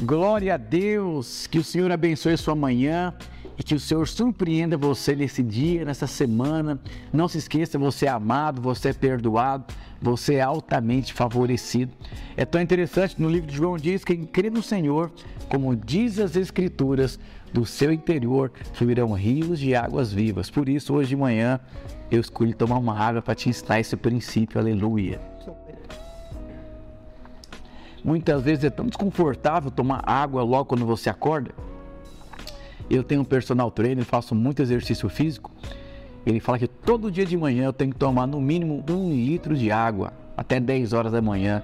Glória a Deus! Que o Senhor abençoe sua manhã e que o Senhor surpreenda você nesse dia, nessa semana. Não se esqueça, você é amado, você é perdoado, você é altamente favorecido. É tão interessante, no livro de João diz que quem crê no Senhor, como diz as Escrituras, do seu interior fluirão rios de águas vivas. Por isso, hoje de manhã, eu escolhi tomar uma água para te ensinar esse princípio. Aleluia. Muitas vezes é tão desconfortável tomar água logo quando você acorda. Eu tenho um personal trainer, faço muito exercício físico. Ele fala que todo dia de manhã eu tenho que tomar no mínimo um litro de água, até 10 horas da manhã.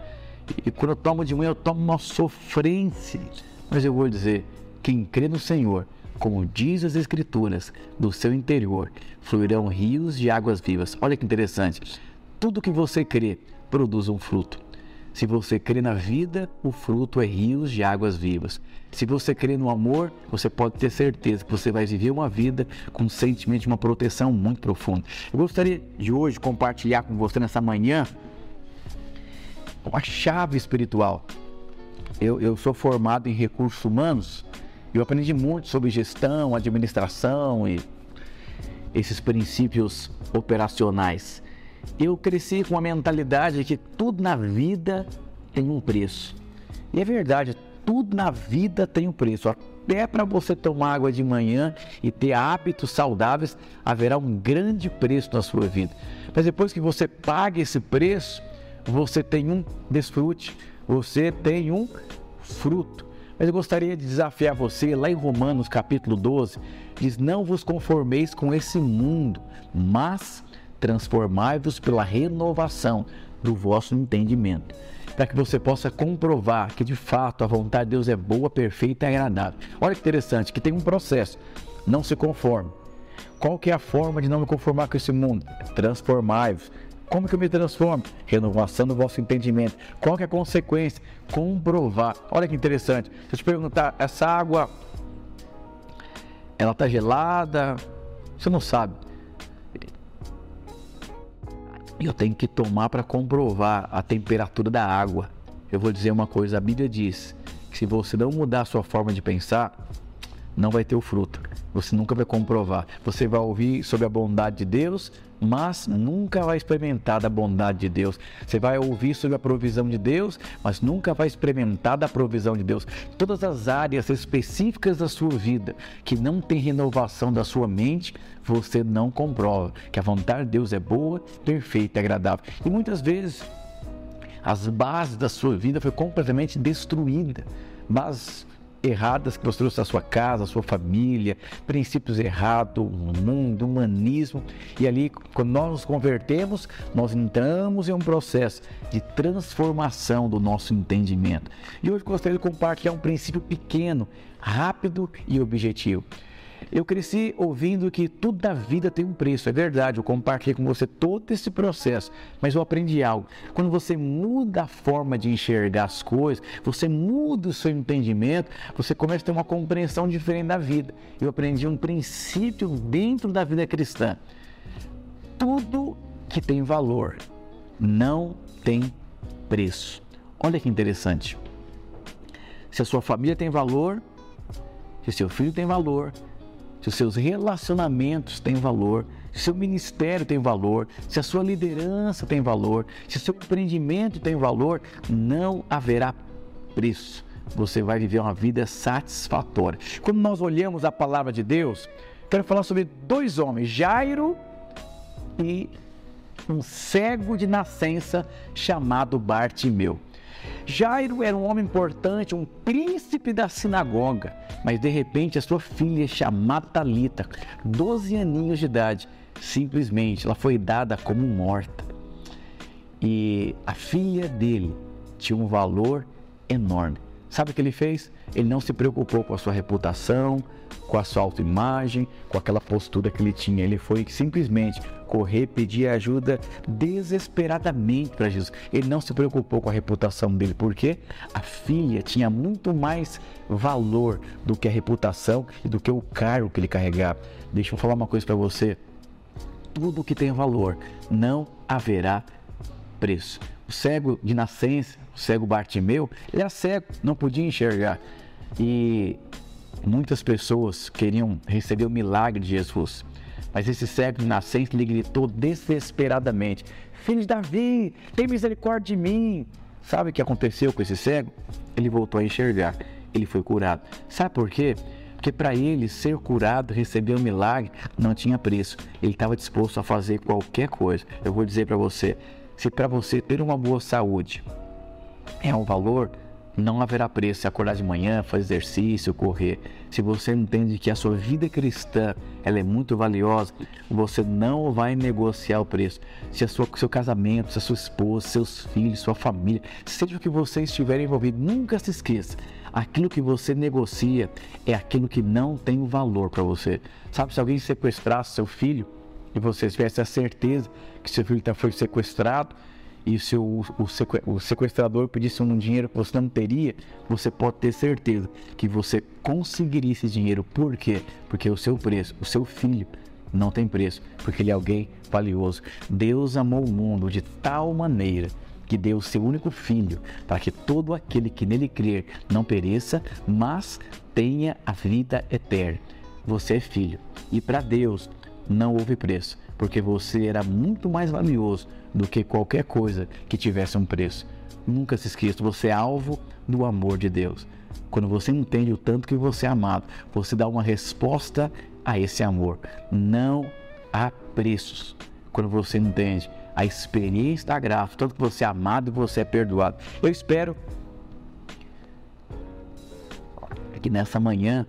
E quando eu tomo de manhã, eu tomo uma sofrência. Mas eu vou dizer: quem crê no Senhor, como diz as Escrituras, do seu interior fluirão rios de águas vivas. Olha que interessante. Tudo que você crê produz um fruto. Se você crê na vida, o fruto é rios de águas vivas. Se você crê no amor, você pode ter certeza que você vai viver uma vida com um sentimento de uma proteção muito profunda. Eu gostaria de hoje compartilhar com você nessa manhã uma chave espiritual. Eu, eu sou formado em recursos humanos eu aprendi muito sobre gestão, administração e esses princípios operacionais eu cresci com a mentalidade de que tudo na vida tem um preço. E é verdade, tudo na vida tem um preço. Até para você tomar água de manhã e ter hábitos saudáveis, haverá um grande preço na sua vida. Mas depois que você paga esse preço, você tem um desfrute, você tem um fruto. Mas eu gostaria de desafiar você, lá em Romanos capítulo 12, diz: Não vos conformeis com esse mundo, mas transformai-vos pela renovação do vosso entendimento, para que você possa comprovar que de fato a vontade de Deus é boa, perfeita e agradável. Olha que interessante, que tem um processo. Não se conforme. Qual que é a forma de não me conformar com esse mundo? Transformai-vos. Como que eu me transformo? Renovação do vosso entendimento. Qual que é a consequência? Comprovar. Olha que interessante. Se eu te perguntar, essa água, ela está gelada? Você não sabe eu tenho que tomar para comprovar a temperatura da água. Eu vou dizer uma coisa: a Bíblia diz que se você não mudar a sua forma de pensar, não vai ter o fruto. Você nunca vai comprovar. Você vai ouvir sobre a bondade de Deus, mas nunca vai experimentar da bondade de Deus. Você vai ouvir sobre a provisão de Deus, mas nunca vai experimentar da provisão de Deus. Todas as áreas específicas da sua vida que não tem renovação da sua mente, você não comprova que a vontade de Deus é boa, perfeita e agradável. E muitas vezes as bases da sua vida foi completamente destruída. Mas erradas que você trouxe da sua casa, da sua família, princípios errados, mundo, humanismo. E ali, quando nós nos convertemos, nós entramos em um processo de transformação do nosso entendimento. E hoje gostaria de compartilhar um princípio pequeno, rápido e objetivo. Eu cresci ouvindo que tudo da vida tem um preço, é verdade, eu compartilhei com você todo esse processo, mas eu aprendi algo. Quando você muda a forma de enxergar as coisas, você muda o seu entendimento, você começa a ter uma compreensão diferente da vida. Eu aprendi um princípio dentro da vida cristã. Tudo que tem valor não tem preço. Olha que interessante. Se a sua família tem valor, se seu filho tem valor, se os seus relacionamentos têm valor, se o seu ministério tem valor, se a sua liderança tem valor, se o seu empreendimento tem valor, não haverá preço. Você vai viver uma vida satisfatória. Quando nós olhamos a palavra de Deus, quero falar sobre dois homens, Jairo e um cego de nascença chamado Bartimeu. Jairo era um homem importante, um príncipe da sinagoga, mas de repente a sua filha, chamada Talita, 12 aninhos de idade, simplesmente ela foi dada como morta. E a filha dele tinha um valor enorme. Sabe o que ele fez? Ele não se preocupou com a sua reputação, com a sua autoimagem, com aquela postura que ele tinha. Ele foi simplesmente correr, pedir ajuda desesperadamente para Jesus. Ele não se preocupou com a reputação dele, porque a filha tinha muito mais valor do que a reputação e do que o cargo que ele carregava. Deixa eu falar uma coisa para você. Tudo que tem valor não haverá preço. O cego de nascença, o cego Bartimeu, ele era cego, não podia enxergar. E muitas pessoas queriam receber o milagre de Jesus. Mas esse cego de nascença lhe gritou desesperadamente: Filho de Davi, tem misericórdia de mim. Sabe o que aconteceu com esse cego? Ele voltou a enxergar. Ele foi curado. Sabe por quê? Porque para ele ser curado, receber um milagre, não tinha preço. Ele estava disposto a fazer qualquer coisa. Eu vou dizer para você: se para você ter uma boa saúde é um valor, não haverá preço se acordar de manhã, fazer exercício, correr. Se você entende que a sua vida cristã ela é muito valiosa, você não vai negociar o preço. Se a sua, seu casamento, se a sua esposa, seus filhos, sua família, seja o que você estiver envolvido, nunca se esqueça. Aquilo que você negocia é aquilo que não tem valor para você. Sabe, se alguém sequestrasse seu filho e você tivesse a certeza que seu filho foi sequestrado, e se o, o, sequestrador pedisse um dinheiro que você não teria, você pode ter certeza que você conseguiria esse dinheiro. Por quê? Porque o seu preço, o seu filho, não tem preço, porque ele é alguém valioso. Deus amou o mundo de tal maneira que deu o seu único filho, para que todo aquele que nele crer não pereça, mas tenha a vida eterna. Você é filho, e para Deus não houve preço, porque você era muito mais valioso do que qualquer coisa que tivesse um preço. Nunca se esqueça, você é alvo do amor de Deus. Quando você entende o tanto que você é amado, você dá uma resposta a esse amor. Não há preços. Quando você entende a experiência da graça, tanto que você é amado e você é perdoado. Eu espero que nessa manhã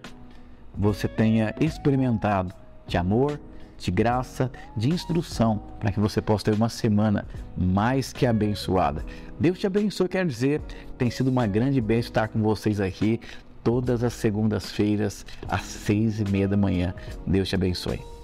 você tenha experimentado de amor, de graça, de instrução, para que você possa ter uma semana mais que abençoada. Deus te abençoe, quer dizer, tem sido uma grande bênção estar com vocês aqui todas as segundas-feiras às seis e meia da manhã. Deus te abençoe.